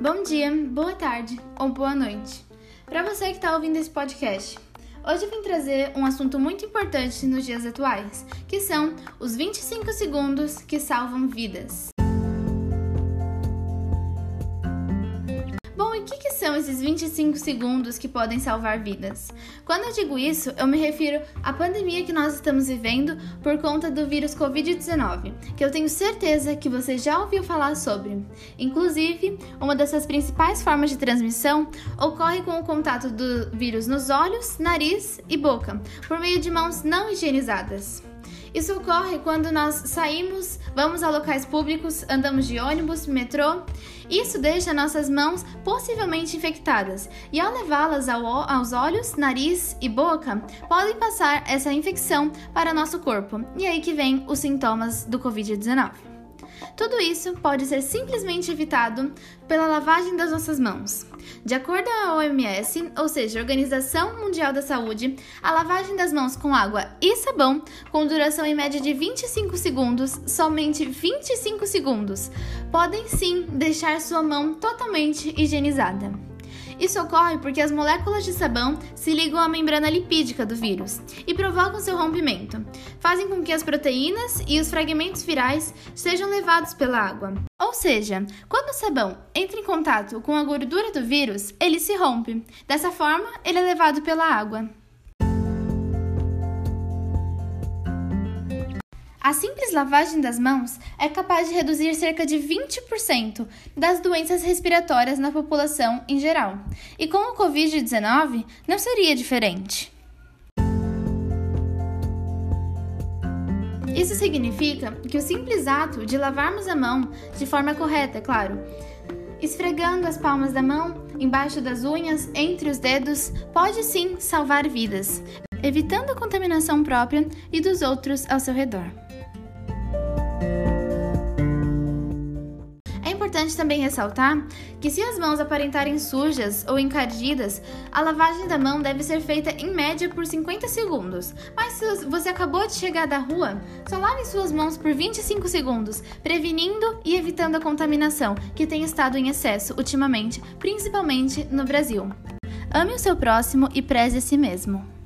Bom dia, boa tarde ou boa noite. Para você que está ouvindo esse podcast, hoje eu vim trazer um assunto muito importante nos dias atuais, que são os 25 segundos que salvam vidas. Esses 25 segundos que podem salvar vidas? Quando eu digo isso, eu me refiro à pandemia que nós estamos vivendo por conta do vírus Covid-19, que eu tenho certeza que você já ouviu falar sobre. Inclusive, uma dessas principais formas de transmissão ocorre com o contato do vírus nos olhos, nariz e boca, por meio de mãos não higienizadas. Isso ocorre quando nós saímos, vamos a locais públicos, andamos de ônibus, metrô. Isso deixa nossas mãos possivelmente infectadas e, ao levá-las ao, aos olhos, nariz e boca, podem passar essa infecção para nosso corpo. E aí que vem os sintomas do Covid-19. Tudo isso pode ser simplesmente evitado pela lavagem das nossas mãos. De acordo com a OMS, ou seja, Organização Mundial da Saúde, a lavagem das mãos com água e sabão, com duração em média de 25 segundos, somente 25 segundos, podem sim deixar sua mão totalmente higienizada. Isso ocorre porque as moléculas de sabão se ligam à membrana lipídica do vírus e provocam seu rompimento. Fazem com que as proteínas e os fragmentos virais sejam levados pela água. Ou seja, quando o sabão entra em contato com a gordura do vírus, ele se rompe. Dessa forma, ele é levado pela água. A simples lavagem das mãos é capaz de reduzir cerca de 20% das doenças respiratórias na população em geral. E com o Covid-19 não seria diferente. Isso significa que o simples ato de lavarmos a mão de forma correta, é claro, esfregando as palmas da mão, embaixo das unhas, entre os dedos, pode sim salvar vidas, evitando a contaminação própria e dos outros ao seu redor. Importante também ressaltar que se as mãos aparentarem sujas ou encardidas, a lavagem da mão deve ser feita em média por 50 segundos. Mas se você acabou de chegar da rua, só lave suas mãos por 25 segundos, prevenindo e evitando a contaminação que tem estado em excesso ultimamente, principalmente no Brasil. Ame o seu próximo e preze a si mesmo.